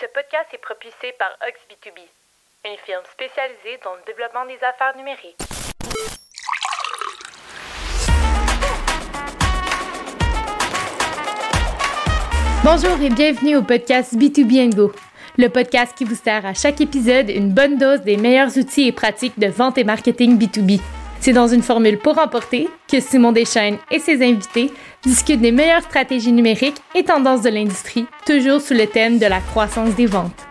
Ce podcast est propulsé par OxB2B, une firme spécialisée dans le développement des affaires numériques. Bonjour et bienvenue au podcast B2B Go, le podcast qui vous sert à chaque épisode une bonne dose des meilleurs outils et pratiques de vente et marketing B2B. C'est dans une formule pour emporter que Simon Deschaines et ses invités discutent des meilleures stratégies numériques et tendances de l'industrie, toujours sous le thème de la croissance des ventes.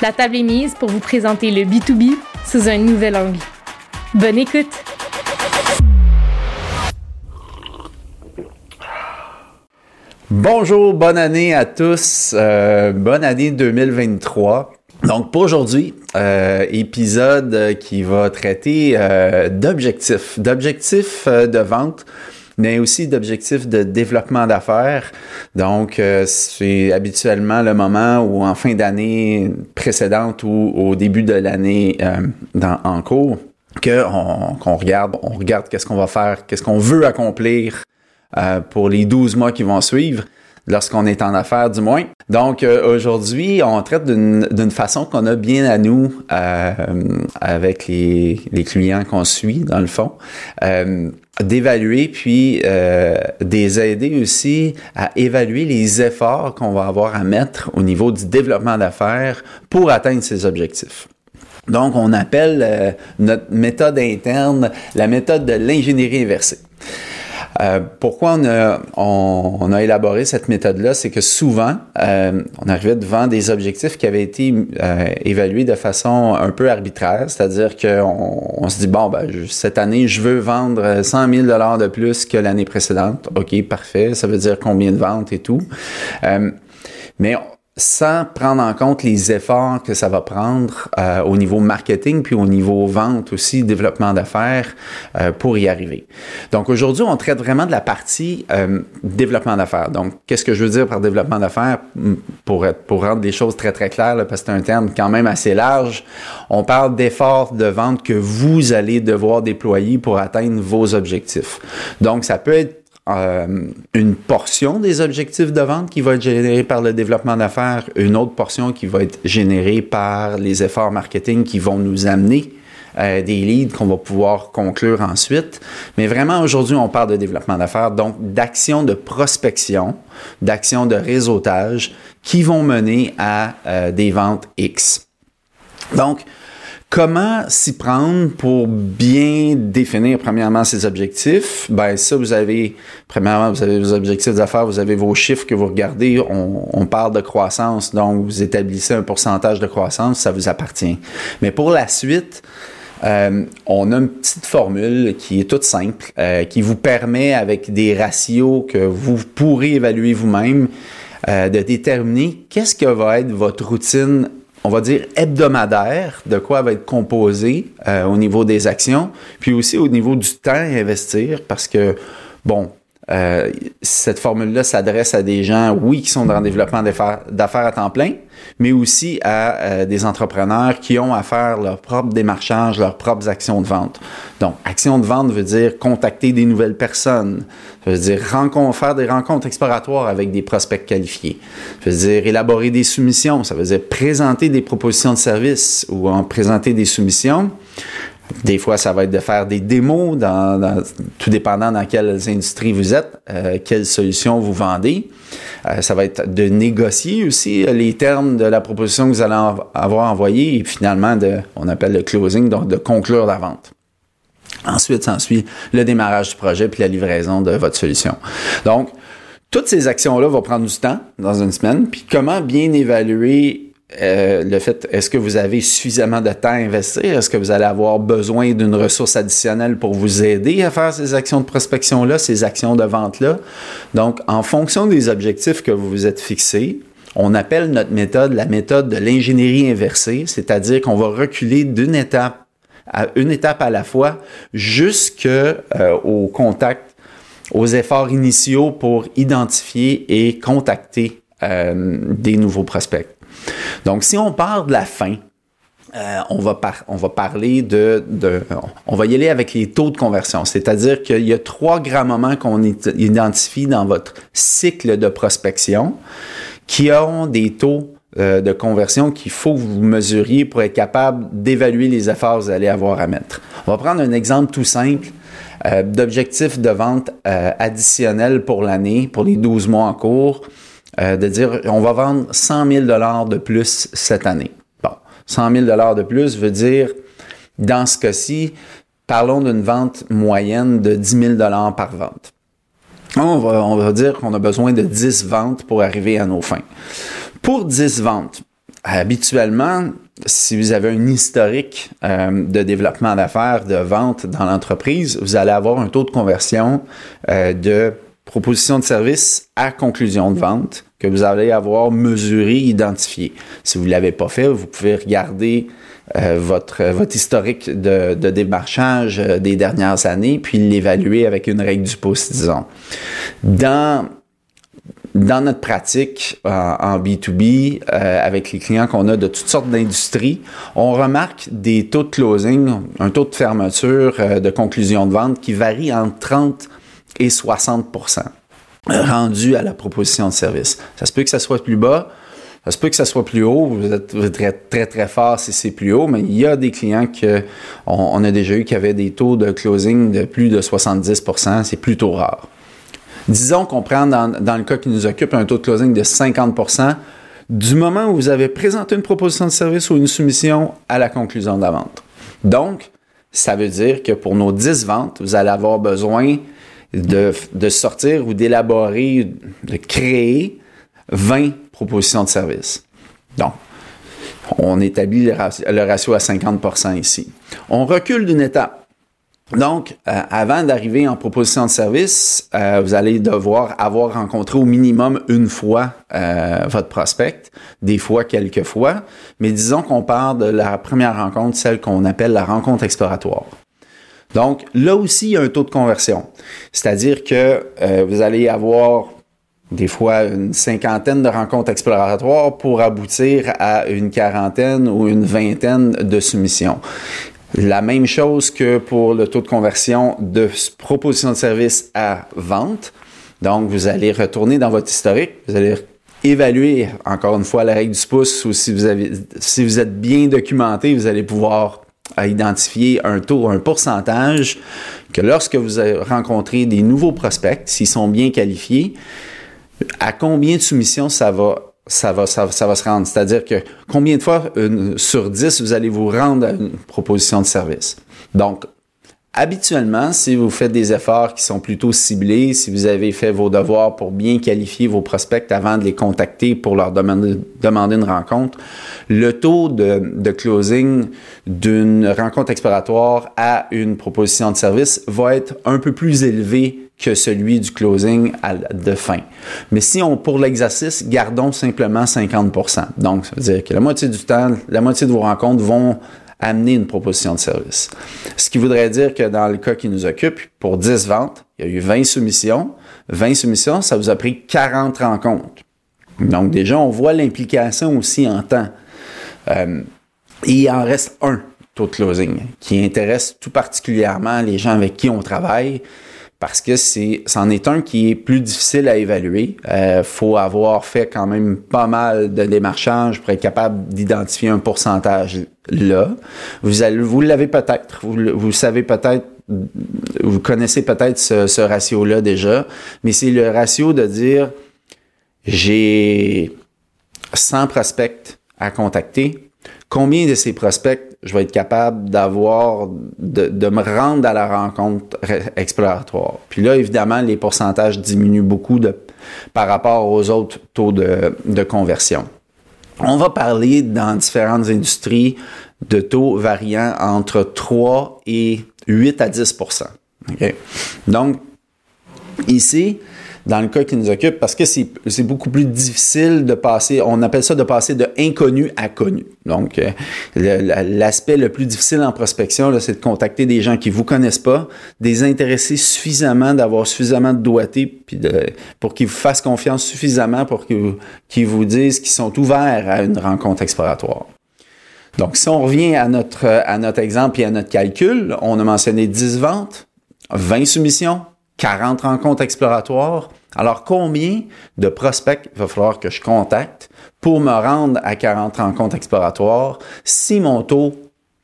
La table est mise pour vous présenter le B2B sous un nouvel angle. Bonne écoute! Bonjour, bonne année à tous, euh, bonne année 2023. Donc pour aujourd'hui, euh, épisode qui va traiter euh, d'objectifs, d'objectifs euh, de vente, mais aussi d'objectifs de développement d'affaires. Donc euh, c'est habituellement le moment où en fin d'année précédente ou au début de l'année dans, en cours qu'on regarde, on regarde qu'est-ce qu'on va faire, qu'est-ce qu'on veut accomplir pour les 12 mois qui vont suivre lorsqu'on est en affaires du moins. Donc euh, aujourd'hui, on traite d'une façon qu'on a bien à nous euh, avec les, les clients qu'on suit dans le fond. Euh, d'évaluer puis euh, des aider aussi à évaluer les efforts qu'on va avoir à mettre au niveau du développement d'affaires pour atteindre ces objectifs. Donc, on appelle euh, notre méthode interne la méthode de l'ingénierie inversée. Euh, pourquoi on a, on, a, élaboré cette méthode-là, c'est que souvent, euh, on arrivait devant des objectifs qui avaient été euh, évalués de façon un peu arbitraire, c'est-à-dire qu'on on se dit, bon, ben, cette année, je veux vendre 100 000 dollars de plus que l'année précédente. OK, parfait, ça veut dire combien de ventes et tout. mais sans prendre en compte les efforts que ça va prendre euh, au niveau marketing, puis au niveau vente aussi, développement d'affaires euh, pour y arriver. Donc aujourd'hui, on traite vraiment de la partie euh, développement d'affaires. Donc, qu'est-ce que je veux dire par développement d'affaires? Pour, pour rendre les choses très très claires, là, parce que c'est un terme quand même assez large. On parle d'efforts de vente que vous allez devoir déployer pour atteindre vos objectifs. Donc, ça peut être euh, une portion des objectifs de vente qui va être générée par le développement d'affaires, une autre portion qui va être générée par les efforts marketing qui vont nous amener euh, des leads qu'on va pouvoir conclure ensuite. Mais vraiment, aujourd'hui, on parle de développement d'affaires, donc d'actions de prospection, d'actions de réseautage qui vont mener à euh, des ventes X. Donc, Comment s'y prendre pour bien définir premièrement ses objectifs? Ben ça, vous avez, premièrement, vous avez vos objectifs d'affaires, vous avez vos chiffres que vous regardez, on, parle de croissance, donc vous établissez un pourcentage de croissance, ça vous appartient. Mais pour la suite, euh, on a une petite formule qui est toute simple, euh, qui vous permet, avec des ratios que vous pourrez évaluer vous-même, euh, de déterminer qu'est-ce que va être votre routine on va dire, hebdomadaire de quoi va être composé euh, au niveau des actions, puis aussi au niveau du temps à investir, parce que, bon, euh, cette formule-là s'adresse à des gens, oui, qui sont dans le développement d'affaires à temps plein, mais aussi à euh, des entrepreneurs qui ont à faire leur propre démarchage, leurs propres actions de vente. Donc, action de vente veut dire contacter des nouvelles personnes, ça veut dire faire des rencontres exploratoires avec des prospects qualifiés, ça veut dire élaborer des soumissions, ça veut dire présenter des propositions de services ou en présenter des soumissions. Des fois, ça va être de faire des démos, dans, tout dépendant dans quelles industries vous êtes, euh, quelles solutions vous vendez. Euh, ça va être de négocier aussi euh, les termes de la proposition que vous allez avoir envoyée et finalement, de, on appelle le closing, donc de conclure la vente. Ensuite, s'ensuit le démarrage du projet puis la livraison de votre solution. Donc, toutes ces actions-là vont prendre du temps dans une semaine. Puis comment bien évaluer euh, le fait, est-ce que vous avez suffisamment de temps à investir? Est-ce que vous allez avoir besoin d'une ressource additionnelle pour vous aider à faire ces actions de prospection-là, ces actions de vente-là? Donc, en fonction des objectifs que vous vous êtes fixés, on appelle notre méthode la méthode de l'ingénierie inversée, c'est-à-dire qu'on va reculer d'une étape à une étape à la fois jusqu'au euh, contact, aux efforts initiaux pour identifier et contacter euh, des nouveaux prospects. Donc, si on part de la fin, euh, on, va parler de, On va y aller avec les taux de conversion. C'est-à-dire qu'il y a trois grands moments qu'on identifie dans votre cycle de prospection qui ont des taux euh, de conversion qu'il faut que vous mesuriez pour être capable d'évaluer les efforts que vous allez avoir à mettre. On va prendre un exemple tout simple euh, d'objectif de vente additionnel pour l'année, pour les 12 mois en cours, de dire on va vendre 100 000 de plus cette année. Bon, 100 000 de plus veut dire, dans ce cas-ci, parlons d'une vente moyenne de 10 000 par vente. On va, on va dire qu'on a besoin de 10 ventes pour arriver à nos fins. Pour 10 ventes, habituellement, si vous avez un historique euh, de développement d'affaires, de vente dans l'entreprise, vous allez avoir un taux de conversion euh, de proposition de service à conclusion de vente que vous allez avoir mesuré, identifié. Si vous ne l'avez pas fait, vous pouvez regarder euh, votre, votre historique de, démarchage des dernières années, puis l'évaluer avec une règle du post, disons. Dans dans notre pratique euh, en B2B, euh, avec les clients qu'on a de toutes sortes d'industries, on remarque des taux de closing, un taux de fermeture euh, de conclusion de vente qui varie entre 30 et 60% rendu à la proposition de service. Ça se peut que ça soit plus bas, ça se peut que ça soit plus haut, vous êtes très très, fort si c'est plus haut, mais il y a des clients que on, a déjà eu qui avaient des taux de closing de plus de 70% c'est plutôt rare. Disons qu'on prend dans, le cas qui nous occupe un taux de closing de 50% du moment où vous avez présenté une proposition de service ou une soumission à la conclusion de la vente. Donc, ça veut dire que pour nos 10 ventes, vous allez avoir besoin de, de sortir ou d'élaborer, de créer 20 propositions de service. Donc, on établit le ratio à 50% ici. On recule d'une étape. Donc, euh, avant d'arriver en proposition de service, euh, vous allez devoir avoir rencontré au minimum une fois euh, votre prospect, des fois quelques fois, mais disons qu'on part de la première rencontre, celle qu'on appelle la rencontre exploratoire. Donc, là aussi, il y a un taux de conversion, c'est-à-dire que vous allez avoir des fois une cinquantaine de rencontres exploratoires pour aboutir à une quarantaine ou une vingtaine de soumissions. La même chose que pour le taux de conversion de proposition de service à vente. Donc, vous allez retourner dans votre historique, vous allez évaluer encore une fois la règle du pouce ou si vous avez, si vous êtes bien documenté, vous allez pouvoir identifier un taux, un pourcentage que lorsque vous avez rencontré des nouveaux prospects, s'ils sont bien qualifiés, à combien de soumissions ça va ça va, ça, va se rendre? C'est-à-dire que combien de fois sur 10 vous allez vous rendre à une proposition de service? Donc, habituellement, si vous faites des efforts qui sont plutôt ciblés, si vous avez fait vos devoirs pour bien qualifier vos prospects avant de les contacter pour leur demander, une rencontre, le taux de, de closing d'une rencontre exploratoire à une proposition de service va être un peu plus élevé que celui du closing de fin. Mais si on, pour l'exercice, gardons simplement 50% Donc, ça veut dire que la moitié du temps, la moitié de vos rencontres vont amener une proposition de service. Ce qui voudrait dire que dans le cas qui nous occupe, pour 10 ventes, il y a eu 20 soumissions. 20 soumissions, ça vous a pris 40 rencontres. Donc déjà, on voit l'implication aussi en temps. Euh, il en reste un taux de closing qui intéresse tout particulièrement les gens avec qui on travaille parce que c'en est un qui est plus difficile à évaluer. Euh, faut avoir fait quand même pas mal de démarchage pour être capable d'identifier un pourcentage là. Vous l'avez peut-être, vous, vous savez peut-être, vous connaissez peut-être ce, ce ratio-là déjà, mais c'est le ratio de dire j'ai 100 prospects à contacter. Combien de ces prospects je vais être capable d'avoir, de, me rendre à la rencontre exploratoire. Puis là, évidemment, les pourcentages diminuent beaucoup par rapport aux autres taux de, de conversion. On va parler dans différentes industries de taux variant entre 3 et 8 à 10 okay? Donc, ici, dans le cas qui nous occupe parce que c'est beaucoup plus difficile de passer, on appelle ça de passer de inconnu à connu. Donc, euh, l'aspect le, plus difficile en prospection, c'est de contacter des gens qui vous connaissent pas, des intéressés suffisamment, d'avoir suffisamment de doigté, puis de, pour qu'ils vous fassent confiance suffisamment pour qu'ils vous disent qu'ils sont ouverts à une rencontre exploratoire. Donc, si on revient à notre, à notre exemple et à notre calcul, on a mentionné 10 ventes, 20 soumissions, 40 rencontres exploratoires. Alors, combien de prospects va falloir que je contacte pour me rendre à 40 rencontres exploratoires si mon taux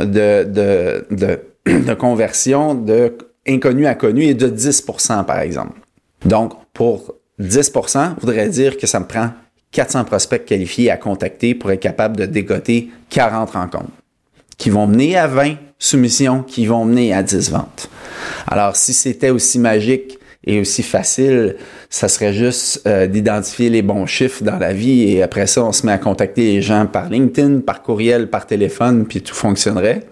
de, de, de, de conversion de inconnu à connu est de 10% par exemple. Donc, pour 10% voudrait dire que ça me prend 400 prospects qualifiés à contacter pour être capable de dégoter 40 rencontres qui vont mener à 20 soumissions, qui vont mener à 10 ventes. Alors, si c'était aussi magique et aussi facile, ça serait juste euh, d'identifier les bons chiffres dans la vie et après ça, on se met à contacter les gens par LinkedIn, par courriel, par téléphone, puis tout fonctionnerait.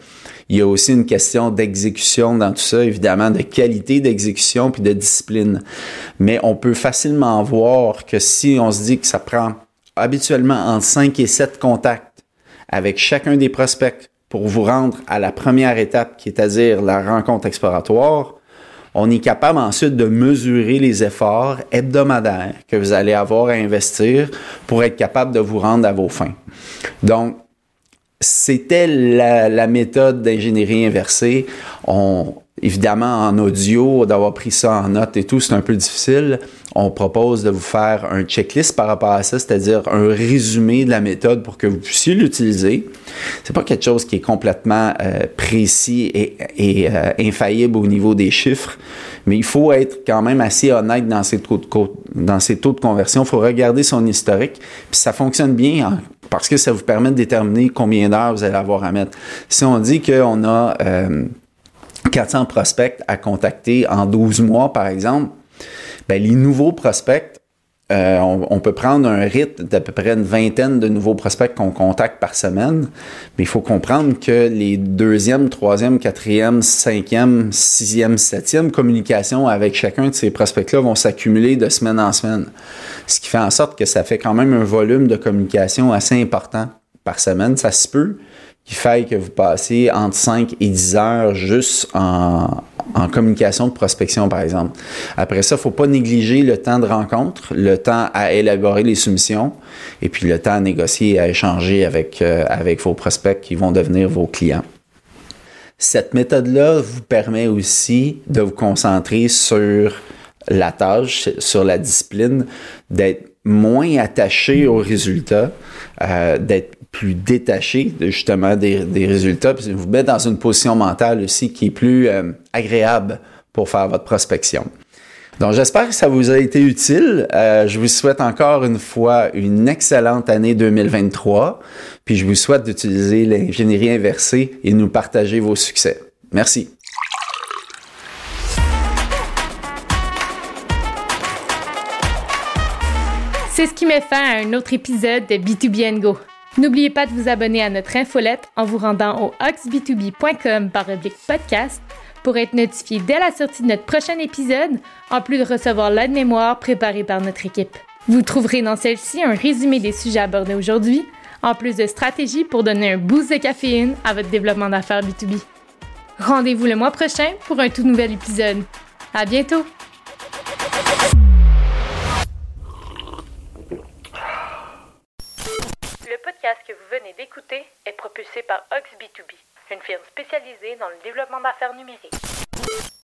Il y a aussi une question d'exécution dans tout ça, évidemment, de qualité d'exécution puis de discipline. Mais on peut facilement voir que si on se dit que ça prend habituellement entre 5 et 7 contacts avec chacun des prospects pour vous rendre à la première étape, qui est à dire la rencontre exploratoire, on est capable ensuite de mesurer les efforts hebdomadaires que vous allez avoir à investir pour être capable de vous rendre à vos fins. Donc, c'était la, méthode d'ingénierie inversée. Évidemment, en audio, d'avoir pris ça en note et tout, c'est un peu difficile. On propose de vous faire un checklist par rapport à ça, c'est-à-dire un résumé de la méthode pour que vous puissiez l'utiliser. C'est pas quelque chose qui est complètement euh, précis et, euh, infaillible au niveau des chiffres, mais il faut être quand même assez honnête dans ses taux de, dans taux de conversion. Il faut regarder son historique, puis ça fonctionne bien parce que ça vous permet de déterminer combien d'heures vous allez avoir à mettre. Si on dit qu'on a 400 euh, prospects à contacter en 12 mois, par exemple, ben, les nouveaux prospects, euh, on, peut prendre un rythme d'à peu près une vingtaine de nouveaux prospects qu'on contacte par semaine, mais il faut comprendre que les deuxième, troisième, quatrième, cinquième, sixième, septième communications avec chacun de ces prospects-là vont s'accumuler de semaine en semaine. Ce qui fait en sorte que ça fait quand même un volume de communication assez important par semaine. Ça se peut qu'il faille que vous passiez entre 5 et 10 heures juste en, communication de prospection, par exemple. Après ça, il ne faut pas négliger le temps de rencontre, le temps à élaborer les soumissions et puis le temps à négocier et à échanger avec, euh, avec vos prospects qui vont devenir vos clients. Cette méthode-là vous permet aussi de vous concentrer sur la tâche, sur la discipline, d'être moins attaché aux résultats, euh, d'être plus détaché justement des, des, résultats, puis vous mettre dans une position mentale aussi qui est plus euh, agréable pour faire votre prospection. Donc j'espère que ça vous a été utile. Euh, je vous souhaite encore une fois une excellente année 2023, puis je vous souhaite d'utiliser l'ingénierie inversée et nous partager vos succès. Merci. C'est ce qui met fin à un autre épisode de B2B Go. N'oubliez pas de vous abonner à notre infolette en vous rendant au oxb2b.com par podcast pour être notifié dès la sortie de notre prochain épisode, en plus de recevoir l'aide-mémoire préparée par notre équipe. Vous trouverez dans celle-ci un résumé des sujets abordés aujourd'hui, en plus de stratégies pour donner un boost de caféine à votre développement d'affaires B2B. Rendez-vous le mois prochain pour un tout nouvel épisode. À bientôt! Par Ox B2B, une firme spécialisée dans le développement d'affaires numériques.